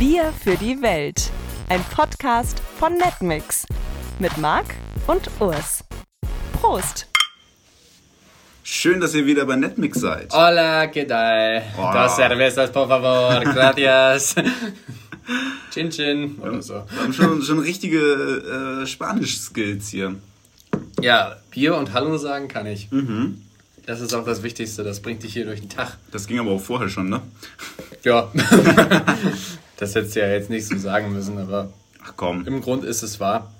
Bier für die Welt. Ein Podcast von Netmix. Mit Marc und Urs. Prost! Schön, dass ihr wieder bei Netmix seid. Hola, ¿qué tal? Oh. Dos cervezas, por favor. Gracias. chin chin. Oder so. Wir haben schon, schon richtige äh, Spanisch-Skills hier. Ja, Bier und Hallo sagen kann ich. Mhm. Das ist auch das Wichtigste. Das bringt dich hier durch den Tag. Das ging aber auch vorher schon, ne? Ja. das hättest du ja jetzt nicht so sagen müssen, aber Ach komm, im Grund ist es wahr.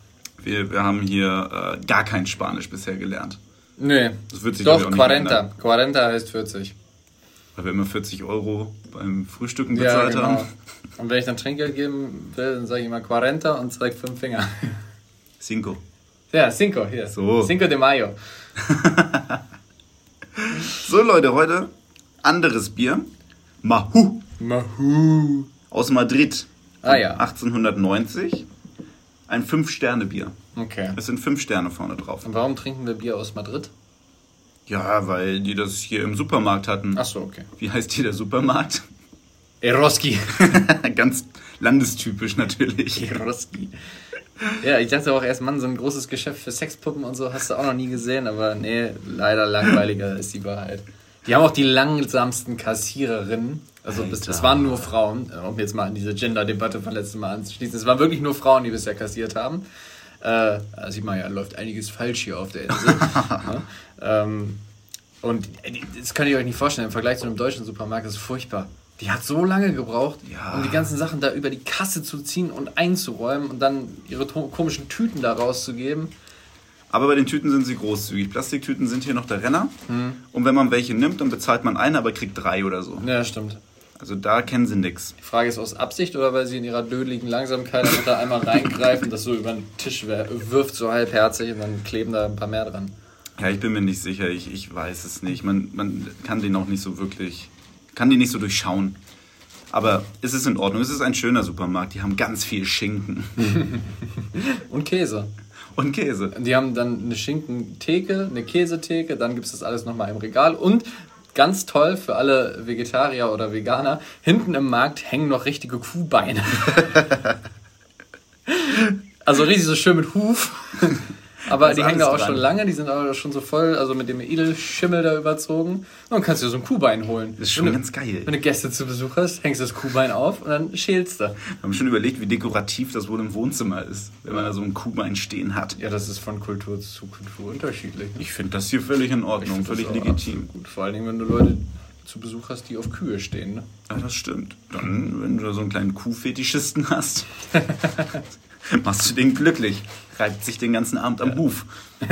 wir, wir haben hier äh, gar kein Spanisch bisher gelernt. Nee. Das wird sich, Doch, auch nicht 40. ändern. 40 heißt 40. Weil wir immer 40 Euro beim Frühstücken Ja, bezahlt genau. haben. Und wenn ich dann Trinkgeld geben will, dann sage ich immer 40 und zeig fünf Finger. Cinco. Ja, Cinco hier. So. Cinco de Mayo. So Leute, heute anderes Bier. Mahu Mahu. Aus Madrid. Ah ja. 1890. Ein 5-Sterne-Bier. Okay. Es sind 5 Sterne vorne drauf. Und warum trinken wir Bier aus Madrid? Ja, weil die das hier im Supermarkt hatten. Ach so, okay. Wie heißt hier der Supermarkt? Eroski. Ganz landestypisch natürlich. Eroski. Ja, ich dachte auch erst, Mann, so ein großes Geschäft für Sexpuppen und so hast du auch noch nie gesehen, aber nee, leider langweiliger ist die Wahrheit. Die haben auch die langsamsten Kassiererinnen. Also es, Alter. es waren nur Frauen, um jetzt mal an diese Gender-Debatte von letztem Mal anzuschließen. Es waren wirklich nur Frauen, die bisher kassiert haben. Äh, da sieht man ja, läuft einiges falsch hier auf der Insel. ja, ähm, und das könnt ihr euch nicht vorstellen, im Vergleich zu einem deutschen Supermarkt ist es furchtbar. Die hat so lange gebraucht, Ja. um die ganzen Sachen da über die Kasse zu ziehen und einzuräumen und dann ihre komischen Tüten da rauszugeben. Aber bei den Tüten sind sie großzügig. Plastiktüten sind hier noch der Renner. Und wenn man welche nimmt, dann bezahlt man eine, aber kriegt drei oder so. Ja, stimmt. Also da kennen sie nix. Die Frage ist aus Absicht oder weil sie in ihrer dödeligen Langsamkeit da einmal reingreifen das so über den Tisch wirft, so halbherzig und dann kleben da ein paar mehr dran. Ja, ich bin mir nicht sicher. Ich, ich weiß es nicht. Man, man kann den auch nicht so wirklich, kann die nicht so durchschauen. Aber es ist in Ordnung. Es ist ein schöner Supermarkt. Die haben ganz viel Schinken Und Käse. Und Käse. Die haben dann eine Schinkentheke, eine Käsetheke, dann gibt es das alles nochmal im Regal und ganz toll für alle Vegetarier oder Veganer, hinten im Markt hängen noch richtige Kuhbeine. also richtig so schön mit Huf. Aber ist die hängen da auch dran. schon lange, die sind aber schon so voll, also mit dem Edelschimmel da überzogen. Und dann kannst du dir so ein Kuhbein holen. Das ist schon wenn ganz du, geil. Wenn du Gäste zu Besuch hast, hängst du das Kuhbein auf und dann schälst du. Wir haben schon überlegt, wie dekorativ das wohl im Wohnzimmer ist, wenn man da so ein Kuhbein stehen hat. Ja, das ist von Kultur zu Kultur unterschiedlich. ne? Ich finde das hier völlig in Ordnung, völlig legitim. Gut, vor allen Dingen, wenn du Leute zu Besuch hast, die auf Kühe stehen. Ne? Ja, das stimmt. Dann, wenn du da so einen kleinen Kuhfetischisten hast, machst du den glücklich. Reibt sich den ganzen Abend am Huf.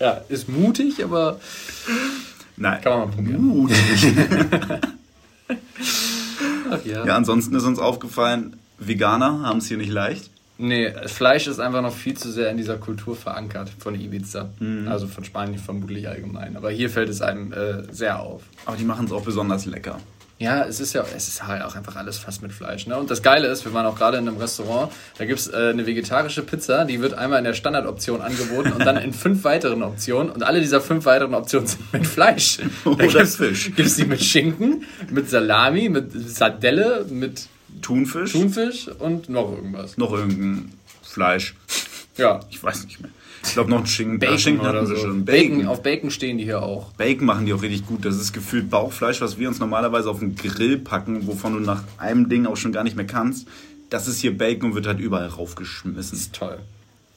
Ja, ist mutig, aber Nein. kann man mal probieren. Mutig. Ach ja. Ja, ansonsten ist uns aufgefallen, Veganer haben es hier nicht leicht. Nee, Fleisch ist einfach noch viel zu sehr in dieser Kultur verankert von Ibiza. Mhm. Also von Spanien vermutlich allgemein. Aber hier fällt es einem äh, sehr auf. Aber die machen es auch besonders lecker. Ja, es ist ja, es ist halt auch einfach alles fast mit Fleisch. Ne? Und das Geile ist, wir waren auch gerade in einem Restaurant, da gibt es äh, eine vegetarische Pizza, die wird einmal in der Standardoption angeboten und dann in fünf weiteren Optionen. Und alle dieser fünf weiteren Optionen sind mit Fleisch. Oder gibt's, Fisch. Gibt es die mit Schinken, mit Salami, mit Sardelle, mit Thunfisch, Thunfisch und noch irgendwas. noch irgendein Fleisch. Ja, Ich weiß nicht mehr. Ich glaube noch ein Schinken. Bacon Ah, Schinken oder sie so. schon. Bacon. Bacon. Auf Bacon stehen die hier auch. Bacon machen die auch richtig gut. Das ist gefühlt Bauchfleisch, was wir uns normalerweise auf den Grill packen, wovon du nach einem Ding auch schon gar nicht mehr kannst. Das ist hier Bacon und wird halt überall raufgeschmissen. Ist toll.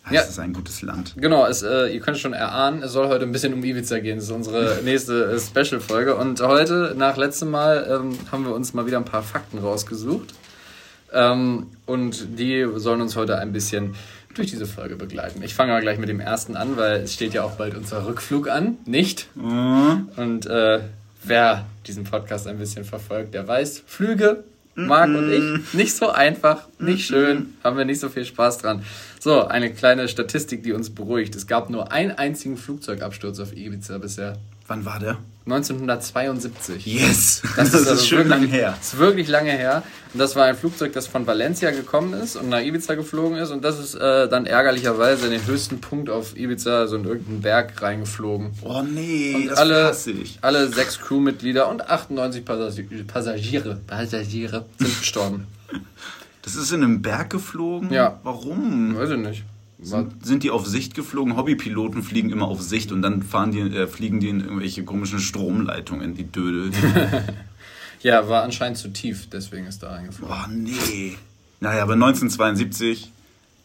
Das Ja. ist ein gutes Land. Genau, es, äh, ihr könnt schon erahnen, es soll heute ein bisschen um Ibiza gehen. Das ist unsere nächste äh, Special-Folge. Und heute, nach letztem Mal, ähm, haben wir uns mal wieder ein paar Fakten rausgesucht. Ähm, und die sollen uns heute ein bisschen durch diese Folge begleiten. Ich fange mal gleich mit dem ersten an, weil es steht ja auch bald unser Rückflug an, nicht? Mhm. Und äh, wer diesen Podcast ein bisschen verfolgt, der weiß, Flüge, Marc und ich, nicht so einfach, nicht schön, haben wir nicht so viel Spaß dran. So, eine kleine Statistik, die uns beruhigt. Es gab nur einen einzigen Flugzeugabsturz auf Ibiza bisher. Wann war der? 1972. Yes! Das, ist, also schön wirklich, lang her. Das ist wirklich lange her. Und das war ein Flugzeug, das von Valencia gekommen ist und nach Ibiza geflogen ist. Und das ist äh, dann ärgerlicherweise in den höchsten Punkt auf Ibiza, so in irgendeinen Berg reingeflogen. Oh nee, Und das alle, ich. alle sechs Crewmitglieder und 98 Passagiere, Passagiere, Passagiere sind gestorben. Das ist in einem Berg geflogen? Ja. Warum? Weiß ich nicht. Sind, sind die auf Sicht geflogen? Hobbypiloten fliegen immer auf Sicht und dann fahren die, äh, fliegen die in irgendwelche komischen Stromleitungen, die Dödel. ja, war anscheinend zu tief, deswegen ist da reingeflogen. Oh nee. Naja, aber 1972,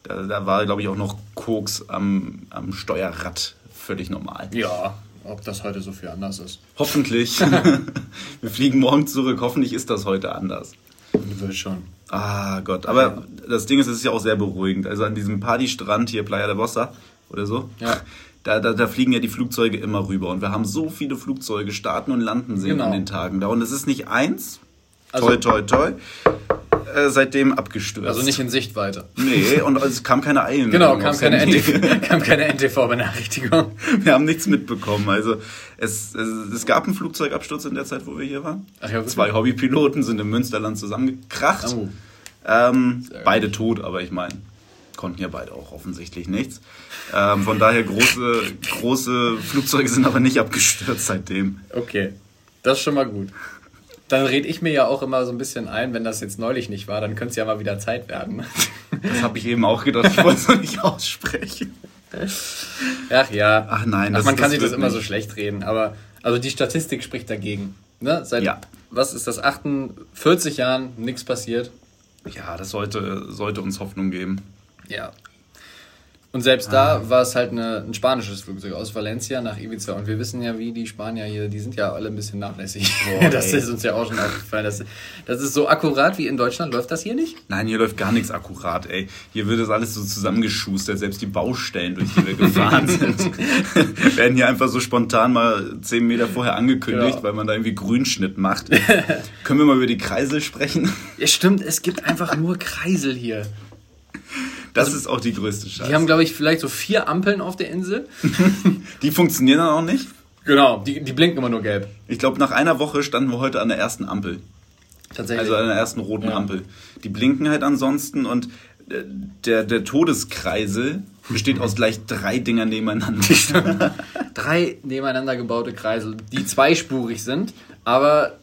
da, da war, glaube ich, auch noch Koks am, am Steuerrad völlig normal. Ja, ob das heute so viel anders ist. Hoffentlich. Wir fliegen morgen zurück. Hoffentlich ist das heute anders. Wird schon. Ah Gott, aber das Ding ist, es ist ja auch sehr beruhigend. Also an diesem Partystrand hier, Playa de Bossa oder so, Ja. da, da, da fliegen ja die Flugzeuge immer rüber. Und wir haben so viele Flugzeuge starten und landen sehen Genau. an den Tagen da. Und es ist nicht eins, Also- toi toi toi, äh, seitdem abgestürzt. Also nicht in Sichtweite. Nee, und es kam keine Eilen. Genau, kam keine, NTV, kam keine NTV-Benachrichtigung. Wir haben nichts mitbekommen. Also es, es, es gab einen Flugzeugabsturz in der Zeit, wo wir hier waren. Ach ja? Zwei Hobbypiloten sind im Münsterland zusammengekracht. Oh. Ähm, beide tot, aber ich meine, konnten ja beide auch offensichtlich nichts. Ähm, von daher große, große Flugzeuge sind aber nicht abgestürzt seitdem. Okay, das ist schon mal gut. Dann rede ich mir ja auch immer so ein bisschen ein, wenn das jetzt neulich nicht war, dann könnte es ja mal wieder Zeit werden. Das habe ich eben auch gedacht, ich wollte es noch nicht aussprechen. Ach ja. Ach nein, Ach, das- man kann das sich das immer nicht. so schlecht reden, aber also die Statistik spricht dagegen. Ne? Seit, Ja. was ist das, 48 Jahren nichts passiert. Ja, das sollte, sollte uns Hoffnung geben. Ja. Und selbst da war es halt eine, ein spanisches Flugzeug aus Valencia nach Ibiza. Und wir wissen ja, wie die Spanier hier, die sind ja alle ein bisschen nachlässig. Boah, das ist uns ja auch schon aufgefallen. Das, das ist so akkurat wie in Deutschland. Läuft das hier nicht? Nein, hier läuft gar nichts akkurat, ey. Hier wird das alles so zusammengeschustert, selbst die Baustellen, durch die wir gefahren sind, werden hier einfach so spontan mal zehn Meter vorher angekündigt, Ja. weil man da irgendwie Grünschnitt macht. Können wir mal über die Kreisel sprechen? Ja, stimmt. Es gibt einfach nur Kreisel hier. Das ist auch die größte Scheiße. Die haben, glaube ich, vielleicht so vier Ampeln auf der Insel. Die funktionieren dann auch nicht. Genau. Die, die blinken immer nur gelb. Ich glaube, nach einer Woche standen wir heute an der ersten Ampel. Tatsächlich. Also an der ersten roten Ja. Ampel. Die blinken halt ansonsten und äh, der, der Todeskreisel besteht aus gleich drei Dingern nebeneinander. drei nebeneinander gebaute Kreisel, die zweispurig sind, aber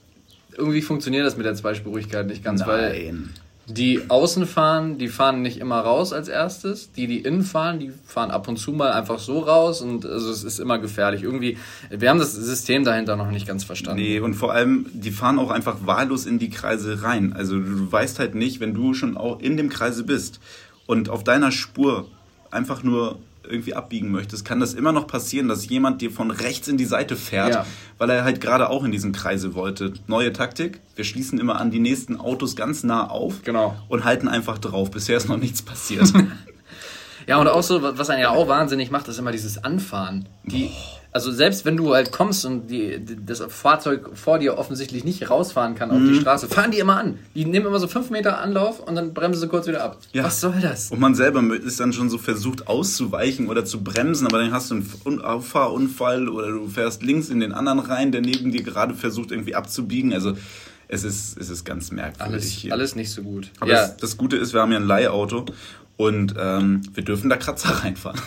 irgendwie funktioniert das mit der Zweispurigkeit nicht ganz, weil Nein. Die außen fahren, die fahren nicht immer raus als erstes, die, die innen fahren, die fahren ab und zu mal einfach so raus und also es ist immer gefährlich. Irgendwie, wir haben das System dahinter noch nicht ganz verstanden. Nee, und vor allem, die fahren auch einfach wahllos in die Kreise rein. Also du weißt halt nicht, wenn du schon auch in dem Kreise bist und auf deiner Spur einfach nur irgendwie abbiegen möchtest, kann das immer noch passieren, dass jemand dir von rechts in die Seite fährt, Ja. weil er halt gerade auch in diesen Kreise wollte. Neue Taktik, wir schließen immer an die nächsten Autos ganz nah auf Genau. und halten einfach drauf. Bisher ist noch nichts passiert. Ja, und auch so, was einen ja auch wahnsinnig macht, ist immer dieses Anfahren. Die, also selbst wenn du halt kommst und die, die, das Fahrzeug vor dir offensichtlich nicht rausfahren kann auf die Mhm. Straße, fahren die immer an. Die nehmen immer so fünf Meter Anlauf und dann bremsen sie kurz wieder ab. Ja. Was soll das? Und man selber ist dann schon so versucht auszuweichen oder zu bremsen, aber dann hast du einen Un- Auffahrunfall oder du fährst links in den anderen rein, der neben dir gerade versucht irgendwie abzubiegen. Also es ist, es ist ganz merkwürdig Alles, hier. alles nicht so gut. Aber ja, das, das Gute ist, wir haben ja ein Leihauto und ähm, wir dürfen da Kratzer reinfahren.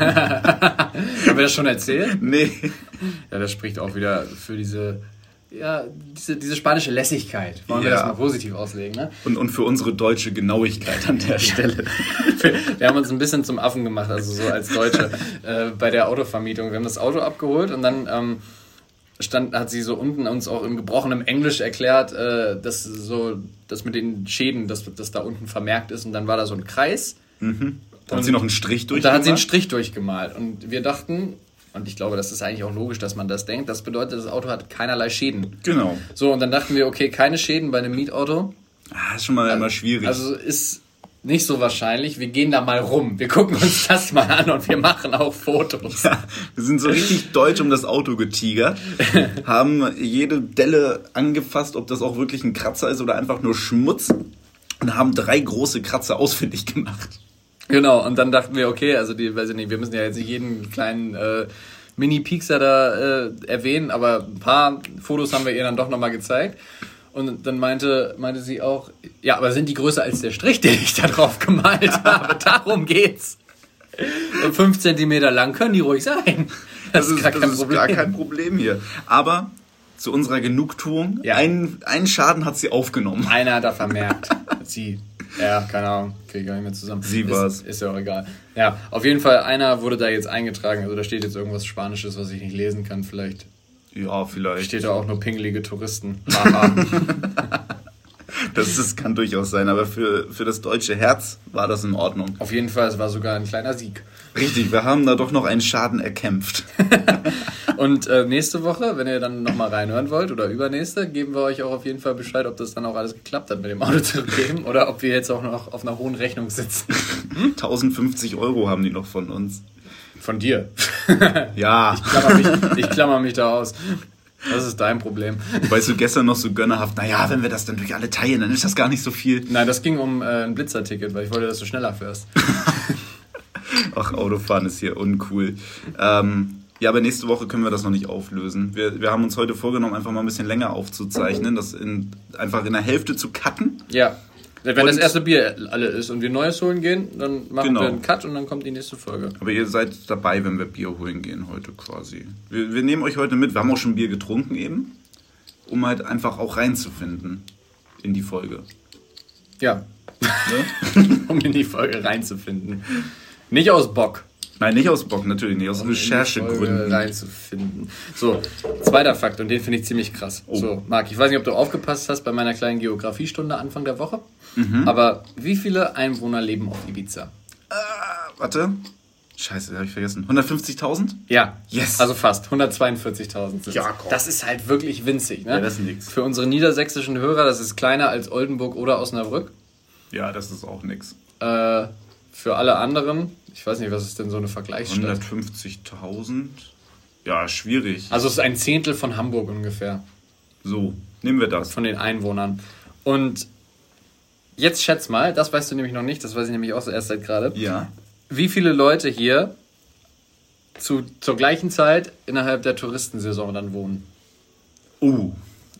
haben wir das schon erzählt? nee. Ja, das spricht auch wieder für diese, ja, diese, diese spanische Lässigkeit. Wollen wir Ja. das mal positiv auslegen, ne? Und, und für unsere deutsche Genauigkeit an der Stelle. Wir haben uns ein bisschen zum Affen gemacht, also so als Deutsche, äh, bei der Autovermietung. Wir haben das Auto abgeholt und dann ähm, stand, hat sie so unten uns auch in gebrochenem Englisch erklärt, äh, dass so, das mit den Schäden, dass das da unten vermerkt ist. Und dann war da so ein Kreis. Da hat sie noch einen Strich durch. Und da hat sie einen Strich durchgemalt. Und wir dachten, und ich glaube, das ist eigentlich auch logisch, dass man das denkt, das bedeutet, das Auto hat keinerlei Schäden. Genau. So, und dann dachten wir, okay, keine Schäden bei einem Mietauto. Ah, ist schon mal immer schwierig. Also ist nicht so wahrscheinlich. Wir gehen da mal rum. Wir gucken uns das mal an und wir machen auch Fotos. Ja, wir sind so richtig deutsch um das Auto getigert, haben jede Delle angefasst, ob das auch wirklich ein Kratzer ist oder einfach nur Schmutz und haben drei große Kratzer ausfindig gemacht. Genau, und dann dachten wir, okay, also die, weiß ich nicht, wir müssen ja jetzt nicht jeden kleinen äh, Mini-Piekser da äh, erwähnen, aber ein paar Fotos haben wir ihr dann doch nochmal gezeigt. Und dann meinte, meinte sie auch, ja, aber sind die größer als der Strich, den ich da drauf gemalt habe? Darum geht's. Fünf Zentimeter lang können die ruhig sein. Das, ist, gar, das kein ist gar kein Problem hier. Aber zu unserer Genugtuung, ja. einen, einen Schaden hat sie aufgenommen. Einer hat er vermerkt. sie. Ja, keine Ahnung, kriege ich gar nicht mehr zusammen. Sie war's. Ist, ist ja auch egal. Ja, auf jeden Fall, einer wurde da jetzt eingetragen. Also da steht jetzt irgendwas Spanisches, was ich nicht lesen kann. Vielleicht. Ja, vielleicht. Steht da auch nur pingelige Touristen. das, das kann durchaus sein, aber für, für das deutsche Herz war das in Ordnung. Auf jeden Fall, es war sogar ein kleiner Sieg. Richtig, wir haben da doch noch einen Schaden erkämpft. Und äh, nächste Woche, wenn ihr dann nochmal reinhören wollt oder übernächste, geben wir euch auch auf jeden Fall Bescheid, ob das dann auch alles geklappt hat mit dem Auto zu geben oder ob wir jetzt auch noch auf einer hohen Rechnung sitzen. 1050 Euro haben die noch von uns. Von dir? ja. Ich klammer mich, ich klammer mich da aus. Das ist dein Problem. Weißt du, gestern noch so gönnerhaft, naja, wenn wir das dann durch alle teilen, dann ist das gar nicht so viel. Nein, das ging um äh, ein Blitzerticket, weil ich wollte, dass du schneller fährst. Ach, Autofahren ist hier uncool. Ähm, ja, aber nächste Woche können wir das noch nicht auflösen. Wir, wir haben uns heute vorgenommen, einfach mal ein bisschen länger aufzuzeichnen, das in, einfach in der Hälfte zu cutten. Ja. Wenn und das erste Bier alle ist und wir Neues holen gehen, dann machen genau. wir einen Cut und dann kommt die nächste Folge. Aber ihr seid dabei, wenn wir Bier holen gehen heute quasi. Wir, wir nehmen euch heute mit. Wir haben auch schon Bier getrunken eben, um halt einfach auch reinzufinden in die Folge. Ja. Ne? um in die Folge reinzufinden. Nicht aus Bock. Nein, nicht aus Bock, natürlich nicht, aus um Recherchegründen. reinzufinden. So, zweiter Fakt, und den finde ich ziemlich krass. Oh. So, Marc, ich weiß nicht, ob du aufgepasst hast bei meiner kleinen Geografiestunde Anfang der Woche, mhm. aber wie viele Einwohner leben auf Ibiza? Äh, warte. Scheiße, habe ich vergessen. 150.000? Ja. Yes. Also fast. 142.000 sind Ja, komm. Das ist halt wirklich winzig, ne? Ja, das ist nix. Für unsere niedersächsischen Hörer, das ist kleiner als Oldenburg oder Osnabrück. Ja, das ist auch nix. Äh, für alle anderen ich weiß nicht, was ist denn so eine Vergleichsstadt? 150.000? Ja, schwierig. Also es ist ein Zehntel von Hamburg ungefähr. So, nehmen wir das. Von den Einwohnern. Und jetzt schätz mal, das weißt du nämlich noch nicht, das weiß ich nämlich auch erst seit gerade. Ja. Wie viele Leute hier zu, zur gleichen Zeit innerhalb der Touristensaison dann wohnen? Oh,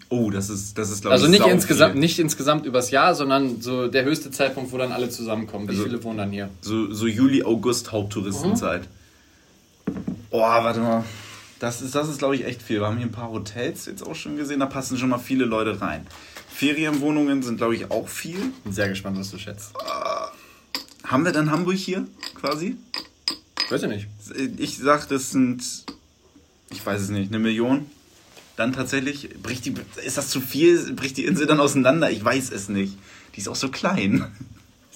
Oh, das ist, das ist glaube also ich, Also nicht insgesamt, viel. nicht insgesamt übers Jahr, sondern so der höchste Zeitpunkt, wo dann alle zusammenkommen. Wie also, viele wohnen dann hier? So, so Juli, August, Haupttouristenzeit. Mhm. Oh, warte mal. Das ist, das ist glaube ich, echt viel. Wir haben hier ein paar Hotels jetzt auch schon gesehen, da passen schon mal viele Leute rein. Ferienwohnungen sind, glaube ich, auch viel. Bin sehr gespannt, was du schätzt. Uh, haben wir dann Hamburg hier quasi? Weiß ich nicht. Ich sag, das sind, ich weiß es nicht, eine Million dann tatsächlich, bricht die, ist das zu viel? Bricht die Insel dann auseinander? Ich weiß es nicht. Die ist auch so klein.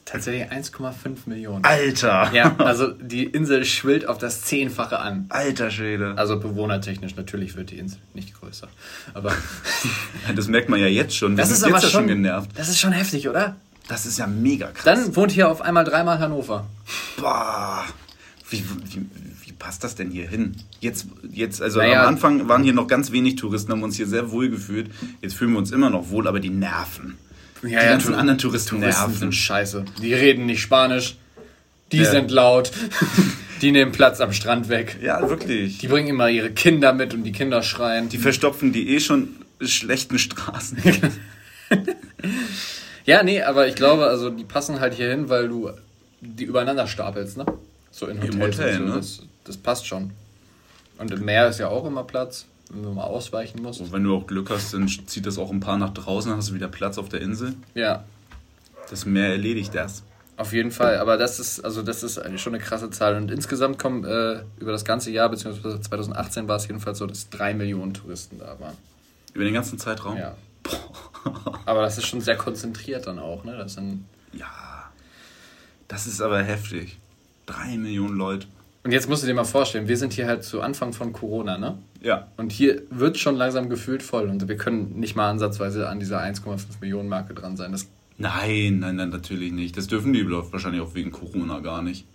Tatsächlich 1,5 Millionen. Alter! Ja, also die Insel schwillt auf das Zehnfache an. Alter Schwede. Also bewohnertechnisch, natürlich wird die Insel nicht größer. Aber. das merkt man ja jetzt schon. Das, das ist, aber schon, schon genervt. Das ist schon heftig, oder? Das ist ja mega krass. Dann wohnt hier auf einmal dreimal Hannover. Boah. Wie, wie, passt das denn hier hin? Jetzt, jetzt also naja, am Anfang waren hier noch ganz wenig Touristen, haben uns hier sehr wohl gefühlt. Jetzt fühlen wir uns immer noch wohl, aber die nerven. Ja, die ja, ganzen anderen Touristen, Touristen nerven. sind scheiße. Die reden nicht Spanisch. Die ja. sind laut. die nehmen Platz am Strand weg. Ja, wirklich. Die bringen immer ihre Kinder mit und die Kinder schreien. Die verstopfen die eh schon schlechten Straßen. ja, nee, aber ich glaube, also die passen halt hier hin, weil du die übereinander stapelst, ne? So in Hotels. Im Hotel, so. ne? Das, das passt schon. Und im Meer ist ja auch immer Platz, wenn du mal ausweichen musst. Und wenn du auch Glück hast, dann zieht das auch ein paar nach draußen, dann hast du wieder Platz auf der Insel. Ja. Das Meer erledigt das. Auf jeden Fall, aber das ist, also das ist schon eine krasse Zahl. Und insgesamt kommen äh, über das ganze Jahr, beziehungsweise 2018 war es jedenfalls so, dass drei Millionen Touristen da waren. Über den ganzen Zeitraum? Ja. aber das ist schon sehr konzentriert dann auch, ne? Das sind ja. Das ist aber heftig. Drei Millionen Leute. Und jetzt musst du dir mal vorstellen, wir sind hier halt zu Anfang von Corona, ne? Ja. Und hier wird schon langsam gefühlt voll und wir können nicht mal ansatzweise an dieser 1,5 Millionen Marke dran sein. Das nein, nein, nein, natürlich nicht. Das dürfen die wahrscheinlich auch wegen Corona gar nicht.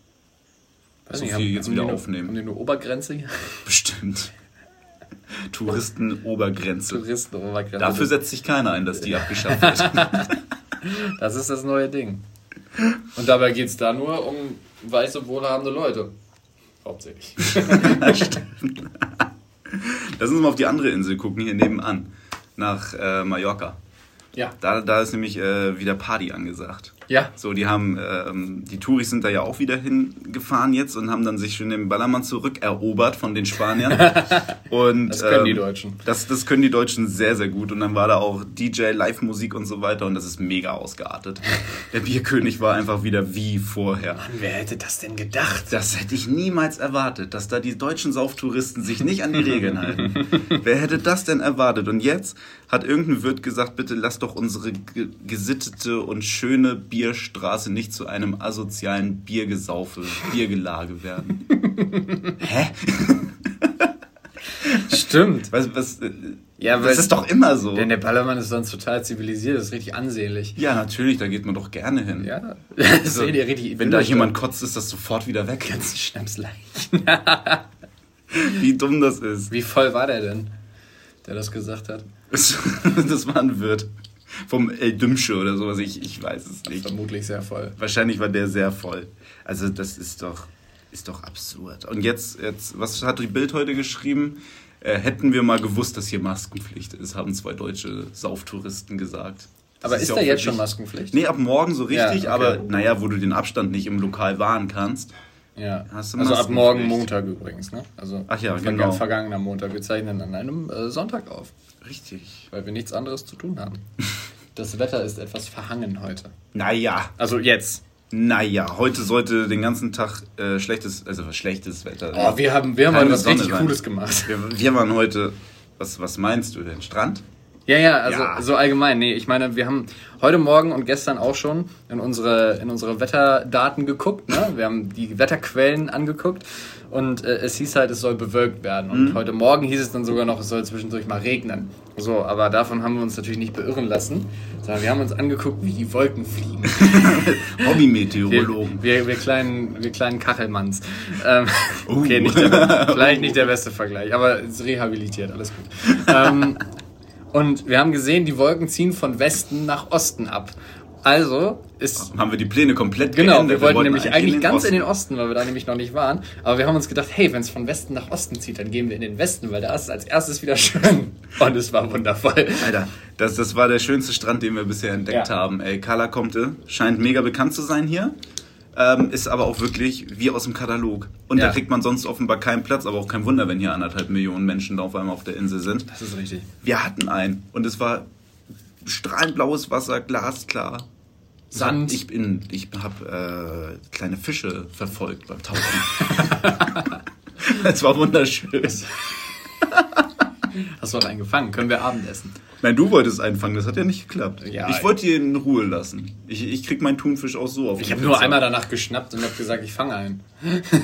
Weiß so nicht, viel haben, jetzt haben wieder aufnehmen. Haben die eine Obergrenze hier? Bestimmt. Touristenobergrenze. Touristenobergrenze. Dafür setzt sich keiner ein, dass die abgeschafft wird. das ist das neue Ding. Und dabei geht es da nur um weiße, wohlhabende Leute. Hauptsächlich. Lass uns mal auf die andere Insel gucken, hier nebenan. Nach äh, Mallorca. Ja. Da, da ist nämlich äh, wieder Party angesagt. Ja. So, die haben, ähm, die Touris sind da ja auch wieder hingefahren jetzt und haben dann sich schon den Ballermann zurückerobert von den Spaniern. und, Das können die ähm, Deutschen. Das, das können die Deutschen sehr, sehr gut. Und dann war da auch DJ, Live-Musik und so weiter und das ist mega ausgeartet. Der Bierkönig war einfach wieder wie vorher. Mann, wer hätte das denn gedacht? Das hätte ich niemals erwartet, dass da die deutschen Sauftouristen sich nicht an die Regeln halten. Wer hätte das denn erwartet? Und jetzt hat irgendein Wirt gesagt, bitte lass doch unsere ge gesittete und schöne Bierstraße nicht zu einem asozialen Biergesaufe, Biergelage werden. Hä? Stimmt. Was, was, äh, Ja, das ist doch immer so. Denn der Ballermann ist sonst total zivilisiert, das ist richtig ansehnlich. Ja, natürlich, da geht man doch gerne hin. Ja, das Also, ihr richtig. wenn da jemand kotzt, ist das sofort wieder weg. Ganz Schnapsleichen. Wie dumm das ist. Wie voll war der denn, der das gesagt hat? Das war ein Wirt. Vom El Dümsche oder sowas, ich, ich weiß es nicht. Vermutlich sehr voll. Wahrscheinlich war der sehr voll. Also das ist doch, ist doch absurd. Und jetzt, jetzt, was hat die Bild heute geschrieben? Äh, hätten wir mal gewusst, dass hier Maskenpflicht ist, haben zwei deutsche Sauftouristen gesagt. Das Aber ist, ja da jetzt wirklich- schon Maskenpflicht? Nee, ab morgen so Ja, richtig, okay. aber naja, wo du den Abstand nicht im Lokal wahren kannst. Ja. Hast du Also ab morgen Montag übrigens, ne? Also Ach ja, genau. vergangener Montag. Wir zeichnen an einem äh, Sonntag auf, Richtig. weil wir nichts anderes zu tun haben. Das Wetter ist etwas verhangen heute. Naja, Also jetzt. naja, heute sollte den ganzen Tag äh, schlechtes, also schlechtes Wetter. Oh, wir haben, wir haben heute was Sonne richtig sein. Cooles gemacht. wir, wir waren heute, was, was meinst du denn? Strand? Ja, ja, also Ja. so allgemein. Nee, ich meine, wir haben heute Morgen und gestern auch schon in unsere, in unsere Wetterdaten geguckt. Ne? Wir haben die Wetterquellen angeguckt und äh, es hieß halt, es soll bewölkt werden. Und heute Morgen hieß es dann sogar noch, es soll zwischendurch mal regnen. So, aber davon haben wir uns natürlich nicht beirren lassen, sondern wir haben uns angeguckt, wie die Wolken fliegen. Wir, Hobbymeteorologen. wir, wir, kleinen, wir kleinen Kachelmanns. Ähm, Uh. okay, nicht der, vielleicht nicht der beste Vergleich, aber es ist rehabilitiert, alles gut. Ähm, und wir haben gesehen, die Wolken ziehen von Westen nach Osten ab. Also ist. Haben wir die Pläne komplett Genau, geändert. wir wollten nämlich eigentlich in ganz Osten. in den Osten, weil wir da nämlich noch nicht waren. Aber wir haben uns gedacht, hey, wenn es von Westen nach Osten zieht, dann gehen wir in den Westen, weil da ist es als erstes wieder schön. Und es war wundervoll. Alter, das, das war der schönste Strand, den wir bisher entdeckt Ja. haben. Ey, Kala Comte scheint mega bekannt zu sein hier. Ähm, ist aber auch wirklich wie aus dem Katalog. Und Ja. da kriegt man sonst offenbar keinen Platz, aber auch kein Wunder, wenn hier anderthalb Millionen Menschen da auf einmal auf der Insel sind. Das ist richtig. Wir hatten einen und es war strahlend blaues Wasser, glasklar. Sand. Ich bin, ich habe äh, kleine Fische verfolgt beim Tauchen. Es war wunderschön. Hast du einen gefangen? Können wir Abendessen? Nein, du wolltest einfangen, das hat ja nicht geklappt. Ja, ich wollte ihn in Ruhe lassen. Ich, ich krieg meinen Thunfisch auch so auf. Ich habe nur einmal danach geschnappt und habe gesagt, ich fange einen.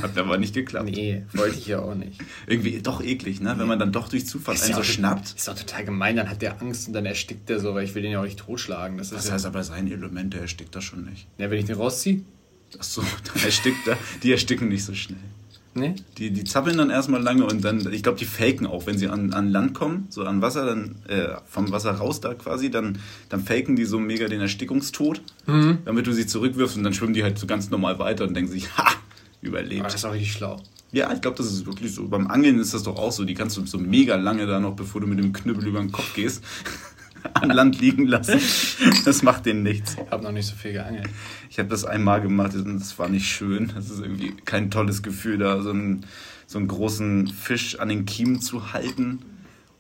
Hat aber nicht geklappt. Nee, wollte ich ja auch nicht. Irgendwie doch eklig, ne? Wenn man dann doch durch Zufall einen ja so schnappt. Ist doch total gemein, dann hat der Angst und dann erstickt der so, weil ich will den ja auch nicht totschlagen. Das ist Das ja, heißt aber, sein Element, der erstickt das schon nicht. ja, wenn ich den rausziehe? Achso, dann erstickt er. Die ersticken nicht so schnell. Nee? Die, die zappeln dann erstmal lange und dann, ich glaube, die faken auch, wenn sie an, an Land kommen, so an Wasser, dann äh, vom Wasser raus da quasi, dann, dann faken die so mega den Erstickungstod, Mhm. damit du sie zurückwirfst und dann schwimmen die halt so ganz normal weiter und denken sich, ha, Aber überlebt. das ist auch richtig schlau. Ja, ich glaube, das ist wirklich so. Beim Angeln ist das doch auch so. Die kannst du so mega lange da noch, bevor du mit dem Knüppel über den Kopf gehst, an Land liegen lassen. Das macht denen nichts. Ich habe noch nicht so viel geangelt. Ich habe das einmal gemacht und das war nicht schön. Das ist irgendwie kein tolles Gefühl, da so einen, so einen großen Fisch an den Kiemen zu halten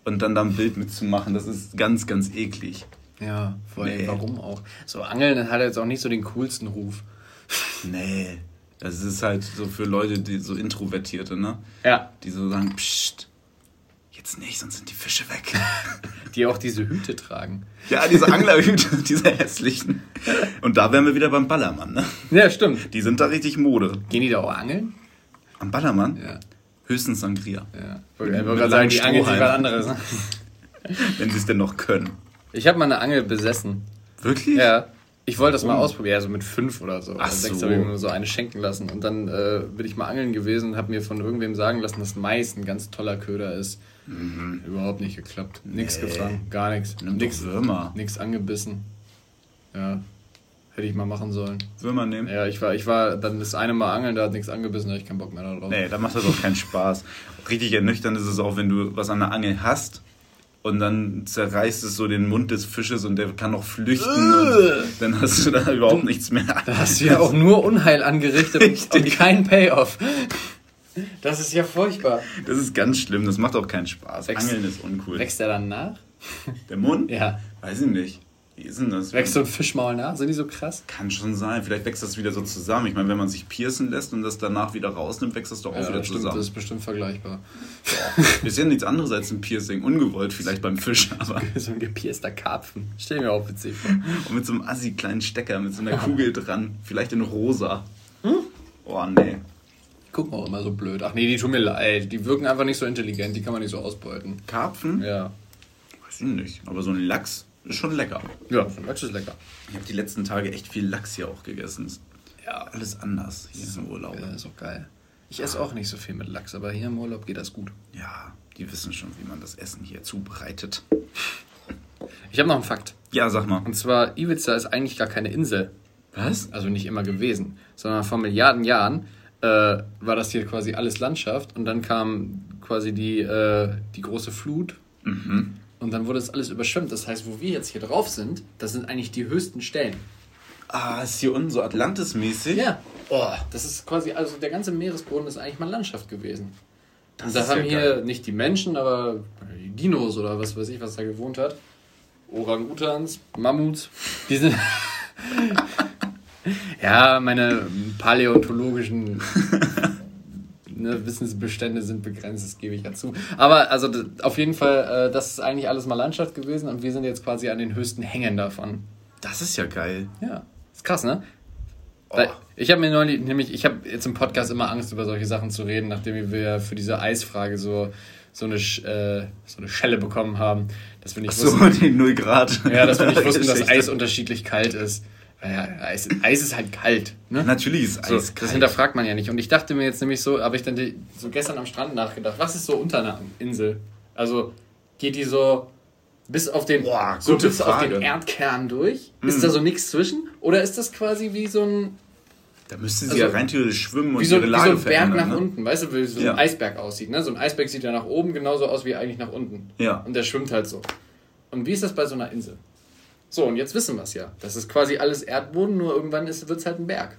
und dann da ein Bild mitzumachen. Das ist ganz, ganz eklig. Ja, vor allem, Nee. warum auch? So, Angeln hat jetzt auch nicht so den coolsten Ruf. Nee. Das ist halt so für Leute, die so Introvertierte, ne? Ja. Die so sagen, psst, jetzt nicht, sonst sind die Fische weg. Die auch diese Hüte tragen. Ja, diese Anglerhüte, diese hässlichen. Und da wären wir wieder beim Ballermann, ne? Ja, stimmt. Die sind da richtig Mode. Gehen die da auch angeln? Am Ballermann? Ja. Höchstens Sangria. Ja. Ich wollte gerade sagen, die angeln sich was anderes. Wenn sie es denn noch können. Ich habe mal eine Angel besessen. Wirklich? Ja. Ich wollte das mal Oh. ausprobieren, also mit fünf oder so. Ach sechs so. habe ich mir nur so eine schenken lassen. Und dann äh, bin ich mal angeln gewesen und habe mir von irgendwem sagen lassen, dass Mais ein ganz toller Köder ist. Überhaupt nicht geklappt. Nix Nee. gefangen, gar nichts. Nix, Würmer. nix angebissen. Ja. Hätte ich mal machen sollen. Würmer nehmen? Ja, ich war, ich war dann das eine Mal angeln, da hat nichts angebissen, da hatte ich keinen Bock mehr darauf. Nee, da macht das auch keinen Spaß. Richtig ernüchternd ist es auch, wenn du was an der Angel hast und dann zerreißt es so den Mund des Fisches und der kann noch flüchten und dann hast du da überhaupt nichts mehr. Da hast du ja auch nur Unheil angerichtet und, und keinen Payoff. Das ist ja furchtbar. Das ist ganz schlimm, das macht auch keinen Spaß. Wächst- Angeln ist uncool. Wächst der dann nach? Der Mund? Ja. Weiß ich nicht. Wie ist denn das? Wächst so ein Fischmaul nach? Sind die so krass? Kann schon sein. Vielleicht wächst das wieder so zusammen. Ich meine, wenn man sich piercen lässt und das danach wieder rausnimmt, wächst das doch auch Ja, wieder das stimmt, das zusammen. ist bestimmt vergleichbar. Ist ja nichts anderes als ein Piercing. Ungewollt vielleicht beim Fisch, aber so ein gepierster Karpfen. Stell mir auch witzig vor. und mit so einem assi kleinen Stecker, mit so einer Kugel dran. Vielleicht in rosa. Oh, nee. Gucken auch immer so blöd. Ach nee, die tun mir leid. Die wirken einfach nicht so intelligent, die kann man nicht so ausbeuten. Karpfen? Ja. Weiß ich nicht. Aber so ein Lachs ist schon lecker. Ja, Lachs ist lecker. Ich habe die letzten Tage echt viel Lachs hier auch gegessen. Ist Ja, alles anders hier im Urlaub. Ja, ist auch geil. Ich esse auch nicht so viel mit Lachs, aber hier im Urlaub geht das gut. Ja, die wissen schon, wie man das Essen hier zubereitet. Ich habe noch einen Fakt. Ja, sag mal. Und zwar, Ibiza ist eigentlich gar keine Insel. Was? Also nicht immer gewesen. Sondern vor Milliarden Jahren äh, war das hier quasi alles Landschaft. Und dann kam quasi die, äh, die große Flut. Und dann wurde das alles überschwemmt. Das heißt, wo wir jetzt hier drauf sind, das sind eigentlich die höchsten Stellen. Ah, ist hier unten so Atlantis-mäßig? Ja. Oh, das ist quasi, also der ganze Meeresboden ist eigentlich mal Landschaft gewesen. Das Und da haben ja hier geil. nicht die Menschen, aber die Dinos oder was weiß ich, was da gewohnt hat. Orang-Utans, Mammuts, die sind. ja, meine paläontologischen ne, Wissensbestände sind begrenzt, das gebe ich ja zu. Aber also auf jeden Fall, äh, das ist eigentlich alles mal Landschaft gewesen und wir sind jetzt quasi an den höchsten Hängen davon. Das ist ja geil. Ja, ist krass, ne? Oh. Ich habe mir neulich, nämlich, ich habe jetzt im Podcast immer Angst, über solche Sachen zu reden, nachdem wir für diese Eisfrage so, so, eine, äh, so eine Schelle bekommen haben, dass wir nicht So, wussten, die 0 Grad. ja, dass wir nicht wussten, dass. Eis unterschiedlich kalt ist. Weil Ja, Eis, Eis ist halt kalt. Ne? Natürlich ist So, Eis das kalt. hinterfragt man ja nicht. Und ich dachte mir jetzt nämlich so, habe ich dann die, so gestern am Strand nachgedacht, was ist so unter einer Insel? Also geht die so bis auf den, Boah, so bis auf den. Mhm. Erdkern durch? Ist da so nichts zwischen? Oder ist das quasi wie so ein, Da müsste sie Also, ja rein theoretisch schwimmen und so, ihre wie so Lage ein Berg nach ne? unten? Weißt du, wie so Ja. ein Eisberg aussieht? Ne? So ein Eisberg sieht ja nach oben genauso aus wie eigentlich nach unten. Ja. Und der schwimmt halt so. Und wie ist das bei so einer Insel? So, und jetzt wissen wir es ja. Das ist quasi alles Erdboden, nur irgendwann wird es halt ein Berg.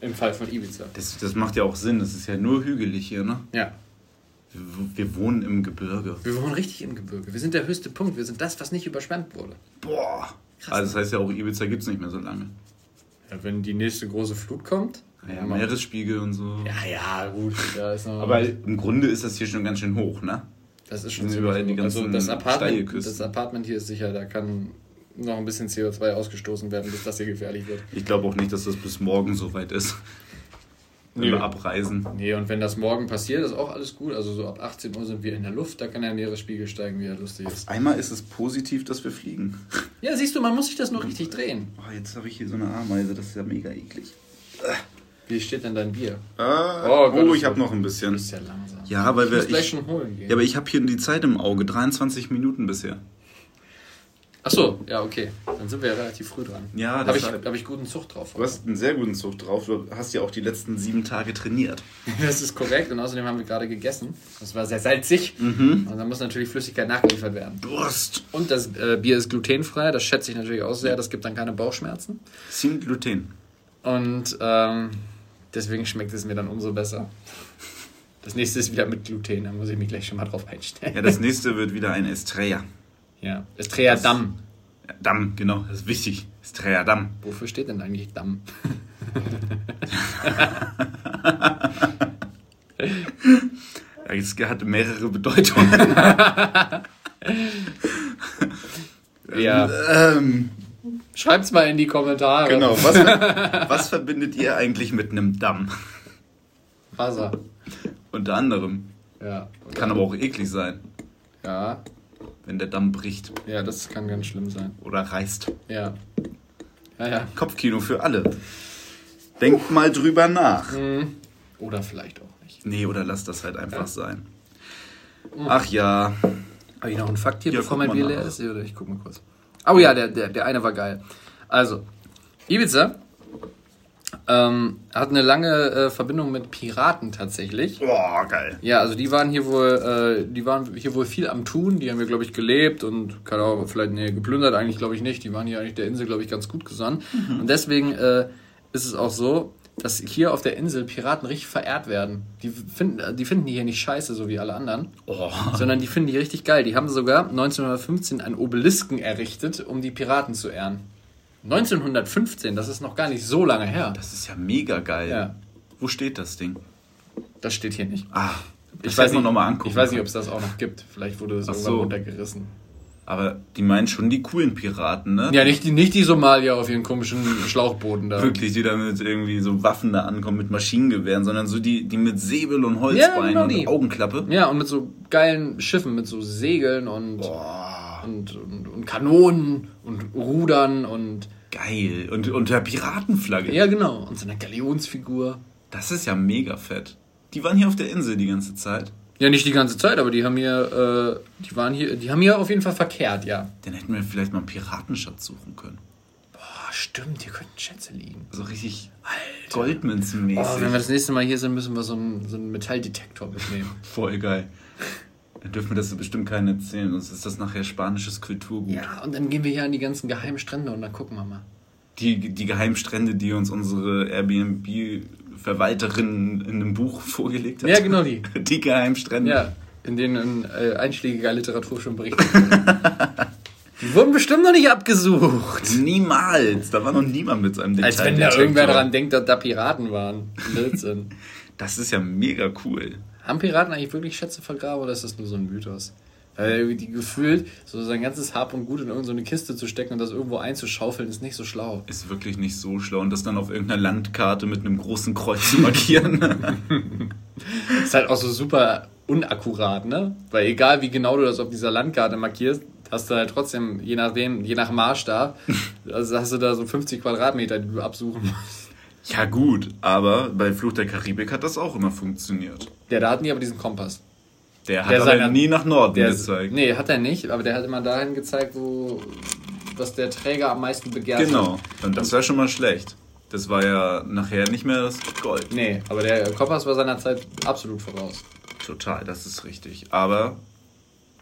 Im Fall von Ibiza. Das, das macht ja auch Sinn. Das ist ja nur hügelig hier, ne? Ja. Wir, wir wohnen im Gebirge. Wir wohnen richtig im Gebirge. Wir sind der höchste Punkt. Wir sind das, was nicht überschwemmt wurde. Boah. also das heißt ja auch, Ibiza gibt es nicht mehr so lange. Ja, wenn die nächste große Flut kommt. Ja, Meeresspiegel und so. ja, ja, gut. Da ist noch, Aber im Grunde ist das hier schon ganz schön hoch, ne? das ist schon überall die. Also ganzen das steile Apartment, das Apartment hier ist sicher, da kann noch ein bisschen CO2 ausgestoßen werden, bis das hier gefährlich wird. Ich glaube auch nicht, dass das bis morgen so weit ist. Wenn Nee. wir abreisen. Nee, und wenn das morgen passiert, ist auch alles gut. Also so ab 18 Uhr sind wir in der Luft, da kann der Meeresspiegel steigen, wie er lustig ist. Einmal ist es positiv, dass wir fliegen. Ja, siehst du, man muss sich das nur richtig drehen. Oh, jetzt habe ich hier so eine Ameise, das ist ja mega eklig. Wie steht denn dein Bier? Ah, Oh, oh, Gott, ich habe noch ein Du bisschen. bist ja langsam. Ja, weil ich wir- muss gleich ich- schon holen gehen. Ja, aber ich habe hier die Zeit im Auge. 23 Minuten bisher. Achso, ja, okay. Dann sind wir ja relativ früh dran. Ja, Habe ich, hab ich guten Zug drauf. Du hast einen sehr guten Zug drauf. Du hast ja auch die letzten sieben Tage trainiert. Das ist korrekt und außerdem haben wir gerade gegessen. Das war sehr salzig. Mhm. Und dann muss natürlich Flüssigkeit nachgeliefert werden. Durst. Und das äh, Bier ist glutenfrei, das schätze ich natürlich auch sehr. Das gibt dann keine Bauchschmerzen. Sin Gluten. Und ähm, deswegen schmeckt es mir dann umso besser. Das nächste ist wieder mit Gluten, da muss ich mich gleich schon mal drauf einstellen. Ja, das nächste wird wieder ein Estrella. Ja, Estrella Das- Damm. Damm, genau, das ist wichtig. Estrella Damm. Wofür steht denn eigentlich Damm? Es hat mehrere Bedeutungen. Ja. ähm, Schreibt's mal in die Kommentare. genau, was, was verbindet ihr eigentlich mit einem Damm? Wasser. Unter anderem. Ja. Kann aber auch eklig sein, Ja. Wenn der Damm bricht Ja, das kann ganz schlimm sein. oder reißt. Ja. Ja, ja. Kopfkino für alle. Denkt mal drüber nach. Oder vielleicht auch nicht. Nee, oder lasst das halt einfach sein. Ach ja. Habe ich noch einen Fakt hier, Ja, bevor mein Bier leer ist? Oder ich guck mal kurz. Oh ja, der, der, der eine war geil. Also, Ibiza ähm, hat eine lange äh, Verbindung mit Piraten tatsächlich. Boah, geil. Ja, also die waren hier wohl, äh, die waren hier wohl viel am Tun, die haben wir, glaube ich, gelebt und keine Ahnung, vielleicht, nee, geplündert eigentlich, glaube ich, nicht. Die waren hier eigentlich der Insel, glaube ich, ganz gut gesonnen. Und deswegen äh, ist es auch so, dass hier auf der Insel Piraten richtig verehrt werden. Die finden, die finden die hier nicht scheiße, so wie alle anderen, Oh. sondern die finden die richtig geil. Die haben sogar 1915 einen Obelisken errichtet, um die Piraten zu ehren. 1915, das ist noch gar nicht so lange her. Das ist ja mega geil. Ja. Wo steht das Ding? Das steht hier nicht. Ah, Ich weiß nicht, noch mal angucken. ich weiß nicht, ob es das auch noch gibt. Vielleicht wurde es irgendwann so. runtergerissen. Aber die meinen schon die coolen Piraten, ne? Ja, nicht die, nicht die Somalier auf ihren komischen Schlauchbooten da. Wirklich, die da mit irgendwie so Waffen da ankommen, mit Maschinengewehren, sondern so die, die mit Säbel und Holzbein genau die. und Augenklappe. Ja, und mit so geilen Schiffen, mit so Segeln und, Boah, und, und, und Kanonen und Rudern und. Geil. Und unter Piratenflagge. Ja, genau. Und so eine Galionsfigur. Das ist ja mega fett. Die waren hier auf der Insel die ganze Zeit. Ja, nicht die ganze Zeit, aber die haben hier, äh, die waren hier, die haben hier auf jeden Fall verkehrt, ja. Dann hätten wir vielleicht mal einen Piratenschatz suchen können. Boah, stimmt, hier könnten Schätze liegen. So richtig Alter. Goldmünzenmäßig. Oh, wenn wir das nächste Mal hier sind, müssen wir so einen, so einen Metalldetektor mitnehmen. Voll geil. Dann dürfen wir das bestimmt keinen erzählen, sonst ist das nachher spanisches Kulturgut. Ja, und dann gehen wir hier an die ganzen geheimen Strände und dann gucken wir mal. Die, die Geheimstrände, die uns unsere Airbnb-Verwalterin in einem Buch vorgelegt hat. Ja, genau die. Die Geheimstrände. Ja, in denen äh, einschlägiger Literatur schon berichtet wurde. Die wurden bestimmt noch nicht abgesucht. Niemals. Da war noch niemand mit seinem Als wenn da irgendwer daran denkt, dass da Piraten waren. Blödsinn. Das ist ja mega cool. Haben Piraten eigentlich wirklich Schätze vergraben oder ist das nur so ein Mythos? Weil irgendwie die gefühlt, so sein ganzes Hab und Gut in irgendeine Kiste zu stecken und das irgendwo einzuschaufeln, ist nicht so schlau. Ist wirklich nicht so schlau. Und das dann auf irgendeiner Landkarte mit einem großen Kreuz zu markieren. Ist halt auch so super unakkurat, ne? Weil egal wie genau du das auf dieser Landkarte markierst, hast du halt trotzdem, je nachdem, je nach Maßstab, also hast du da so 50 Quadratmeter, die du absuchen musst. Ja, gut. Aber bei Fluch der Karibik hat das auch immer funktioniert. Ja, da hatten die aber diesen Kompass. Der hat Der aber seiner- nie nach Norden Der, gezeigt. nee, hat er nicht, aber der hat immer dahin gezeigt, wo was der Träger am meisten begehrt Genau. Und das wäre schon mal schlecht. Das war ja nachher nicht mehr das Gold. Nee, aber der Kompass war seiner Zeit absolut voraus. Total, das ist richtig. Aber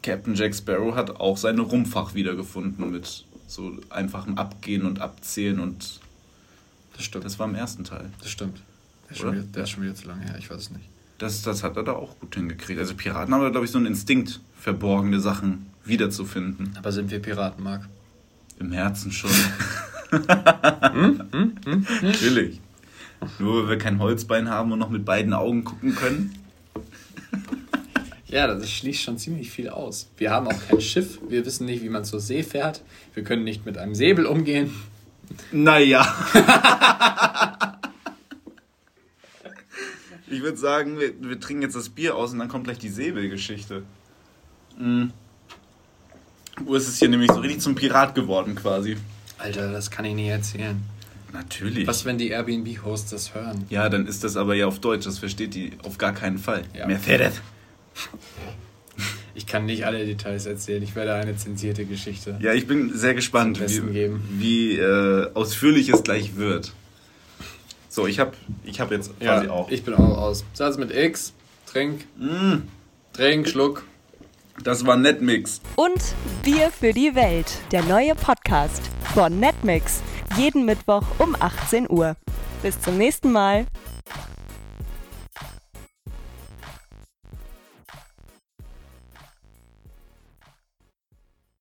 Captain Jack Sparrow hat auch seine Rumpfach wiedergefunden mit so einfachem Abgehen und Abzählen und Das stimmt. das war im ersten Teil. Das stimmt. Der ist, schon wieder, der ist schon wieder zu lange her, ich weiß es nicht. Das, das hat er da auch gut hingekriegt. Also Piraten haben da, glaube ich, so einen Instinkt, verborgene Sachen wiederzufinden. Aber sind wir Piraten, Marc? Im Herzen schon. Hm? Natürlich. Nur weil wir kein Holzbein haben und noch mit beiden Augen gucken können. Ja, das schließt schon ziemlich viel aus. Wir haben auch kein Schiff, wir wissen nicht, wie man zur See fährt, wir können nicht mit einem Säbel umgehen. Naja. ich würde sagen, wir, wir trinken jetzt das Bier aus und dann kommt gleich die Säbelgeschichte. Mhm. Wo ist es hier nämlich so richtig zum Pirat geworden quasi? Alter, das kann ich nicht erzählen. Natürlich. Was, wenn die Airbnb-Hosts das hören? Ja, dann ist das aber ja auf Deutsch, das versteht die auf gar keinen Fall. Ja. Mercedes. Kann nicht alle Details erzählen, ich werde eine zensierte Geschichte. Ja, ich bin sehr gespannt, wie, geben. wie äh, ausführlich es gleich wird. So, ich habe ich hab jetzt quasi auch. ich bin auch aus. Satz mit X, trink, Mm, trink, schluck. das war Netmix. Und Bier für die Welt, der neue Podcast von Netmix. Jeden Mittwoch um 18 Uhr. Bis zum nächsten Mal.